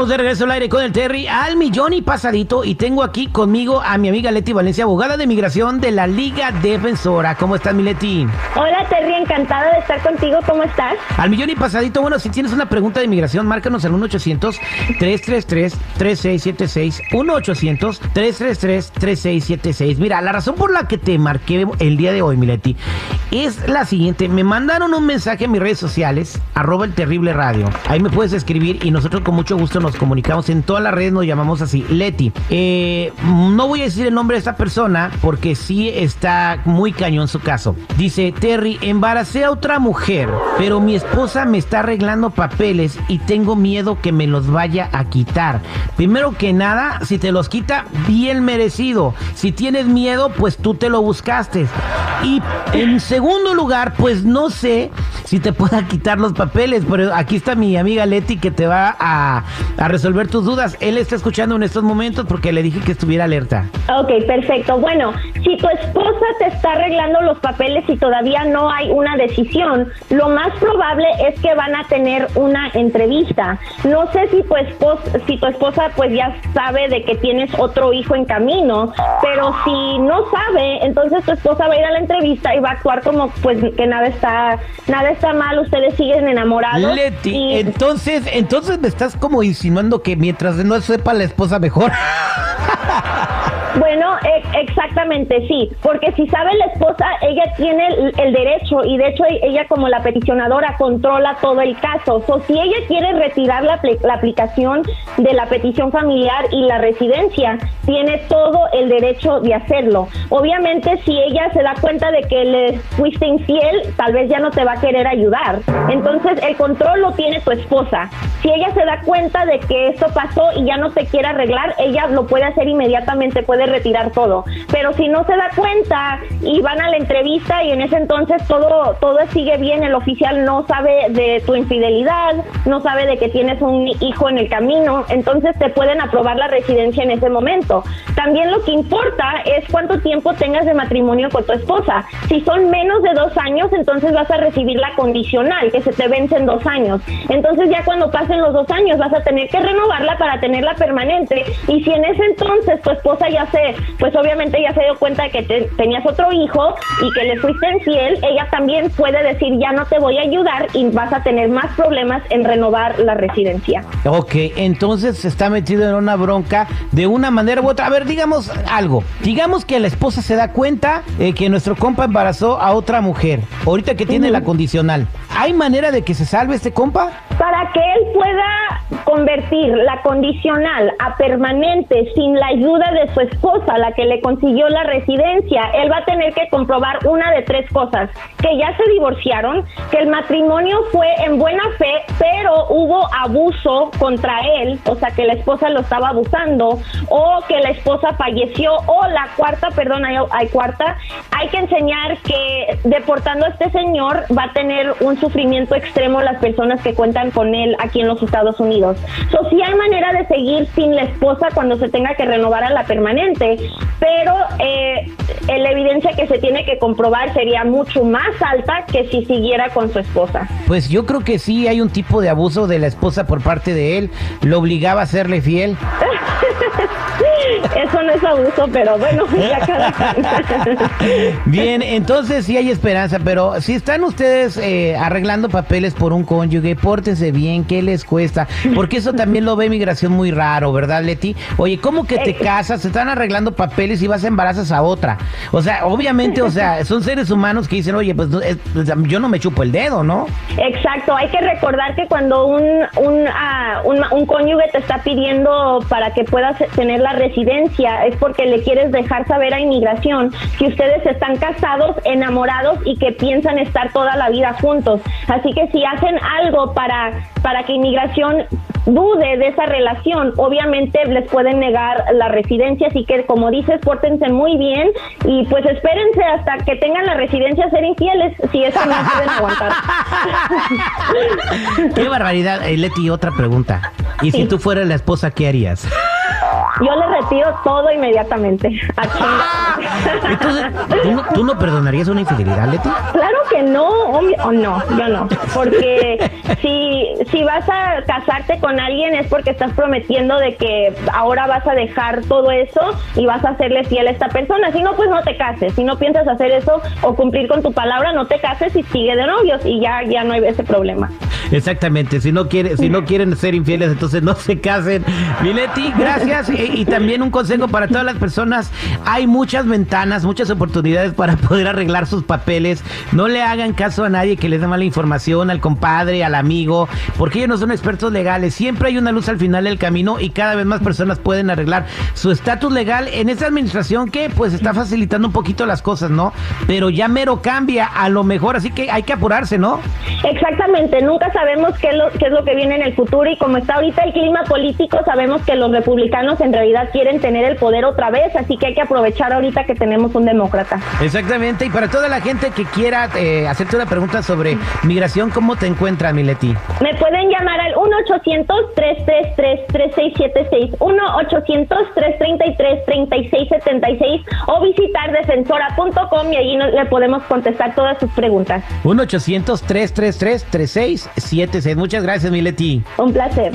Estamos de regreso al aire con el Terry al millón y pasadito y tengo aquí conmigo a mi amiga Leti Valencia, abogada de migración de la Liga Defensora. ¿Cómo estás, mi Leti? Hola Terry, encantada de estar contigo. ¿Cómo estás? Al millón y pasadito, bueno, si tienes una pregunta de migración, márcanos al 1-800-333-3676. 1-800-333-3676. Mira, la razón por la que te marqué el día de hoy, mi Leti, es la siguiente. Me mandaron un mensaje en mis redes sociales, arroba el terrible radio. Ahí me puedes escribir y nosotros con mucho gusto nos comunicamos en todas las redes, nos llamamos así, Leti. Eh, no voy a decir el nombre de esta persona porque sí está muy cañón su caso. Dice, Terry, embaracé a otra mujer, pero mi esposa me está arreglando papeles y tengo miedo que me los vaya a quitar. Primero que nada, si te los quita, bien merecido. Si tienes miedo, pues tú te lo buscaste. Y en segundo lugar, pues no sé si te pueda quitar los papeles, pero aquí está mi amiga Leti que te va a, resolver tus dudas. Él está escuchando en estos momentos porque le dije que estuviera alerta. Ok, perfecto. Bueno, si tu esposa te está arreglando los papeles y todavía no hay una decisión, lo más probable es que van a tener una entrevista. No sé si tu esposa, si tu esposa pues ya sabe de que tienes otro hijo en camino, pero si no sabe, entonces tu esposa va a ir a la entrevista y va a actuar como pues que nada está nada está mal, ustedes siguen enamorados. Leti, y- entonces, entonces me estás como insinuando que mientras no sepa la esposa mejor. Bueno, e- exactamente, sí, porque si sabe la esposa, ella tiene el, derecho y de hecho ella como la peticionadora controla todo el caso. So, si ella quiere retirar la, la aplicación de la petición familiar y la residencia, tiene todo el derecho de hacerlo. Obviamente, si ella se da cuenta de que le fuiste infiel, tal vez ya no te va a querer ayudar. Entonces, el control lo tiene tu esposa. Si ella se da cuenta de que esto pasó y ya no te quiere arreglar, ella lo puede hacer inmediatamente, puede retirar todo. Pero si no se da cuenta y van a la entrevista y en ese entonces todo todo sigue bien, el oficial no sabe de tu infidelidad, no sabe de que tienes un hijo en el camino, entonces te pueden aprobar la residencia en ese momento. También lo que importa es cuánto tiempo tengas de matrimonio con tu esposa. Si son menos de dos años, entonces vas a recibir la condicional, que se te vence en dos años. Entonces ya cuando pasen los dos años vas a tener que renovarla para tenerla permanente. Y si en ese entonces tu esposa ya se, pues obviamente ya se dio cuenta de que te- tenías otro hijo y que le fuiste infiel, ella también puede decir ya no te voy a ayudar y vas a tener más problemas en renovar la residencia. Ok, entonces se está metido en una bronca de una manera u otra. A ver, digamos algo. Digamos que la esposa se da cuenta eh, que nuestro compa embarazó a otra mujer. Ahorita que tiene la condicional. ¿Hay manera de que se salve este compa? Para que él pueda convertir la condicional a permanente sin la ayuda de su esposa, la que le consiguió la residencia, él va a tener que comprobar una de tres cosas, que ya se divorciaron, que el matrimonio fue en buena fe, pero hubo abuso contra él, o sea que la esposa lo estaba abusando, o que la esposa falleció, o la cuarta, perdón, hay, hay cuarta, hay que enseñar que deportando a este señor va a tener un sufrimiento extremo las personas que cuentan con él aquí en los Estados Unidos. So, sí hay manera de seguir sin la esposa cuando se tenga que renovar a la permanente, pero eh, la evidencia que se tiene que comprobar sería mucho más alta que si siguiera con su esposa. Pues yo creo que sí hay un tipo de abuso de la esposa por parte de él. Lo obligaba a serle fiel. Eso no es abuso, pero bueno, ya cada. Bien, entonces sí hay esperanza, pero si están ustedes eh, arreglando papeles por un cónyuge, pórtense bien, ¿qué les cuesta? Porque eso también lo ve migración muy raro, ¿verdad, Leti? Oye, ¿cómo que te Eh. casas, se están arreglando papeles y vas a embarazas a otra? O sea, obviamente, o sea, son seres humanos que dicen, oye, pues es- yo no me chupo el dedo, ¿no? Exacto, hay que recordar que cuando un, un, ah, un, un cónyuge te está pidiendo para que puedas tener la residencia, es porque le quieres dejar saber a inmigración que ustedes están casados, enamorados y que piensan estar toda la vida juntos. Así que si hacen algo para, para que inmigración dude de esa relación, obviamente les pueden negar la residencia, así que como dices, pórtense muy bien y pues espérense hasta que tengan la residencia a ser infieles, si eso no pueden aguantar. Qué barbaridad. Eh, Leti, otra pregunta. ¿Y si tú fueras la esposa, qué harías? Yo le retiro todo inmediatamente. Entonces, ¿tú no, ¿tú no perdonarías una infidelidad, Leti? Claro que no, o no, yo no. Porque si, si vas a casarte con alguien es porque estás prometiendo de que ahora vas a dejar todo eso y vas a serle fiel a esta persona. Si no, pues no te cases. Si no piensas hacer eso o cumplir con tu palabra, no te cases y sigue de novios y ya, ya no hay ese problema. Exactamente, si no quiere, si no quieren ser infieles, entonces no se casen. Mileti, gracias. E- Y, también un consejo para todas las personas. Hay muchas ventanas, muchas oportunidades para poder arreglar sus papeles. No le hagan caso a nadie que les dé mala información, al compadre, al amigo, porque ellos no son expertos legales. Siempre hay una luz al final del camino y cada vez más personas pueden arreglar su estatus legal en esta administración que pues está facilitando un poquito las cosas, ¿no? Pero ya mero cambia a lo mejor, así que hay que apurarse, ¿no? Exactamente, nunca sabemos qué es, lo, qué es lo que viene en el futuro y como está ahorita el clima político, sabemos que los republicanos en realidad quieren tener el poder otra vez, así que hay que aprovechar ahorita que tenemos un demócrata. Exactamente, y para toda la gente que quiera eh, hacerte una pregunta sobre migración, ¿cómo te encuentras, Mileti? Me pueden llamar al 1-800-333-3676, 1-800-333-3676 o visitar defensora.com y allí le podemos contestar todas sus preguntas. 1-800-333-3676. Muchas gracias, Mileti. Un placer.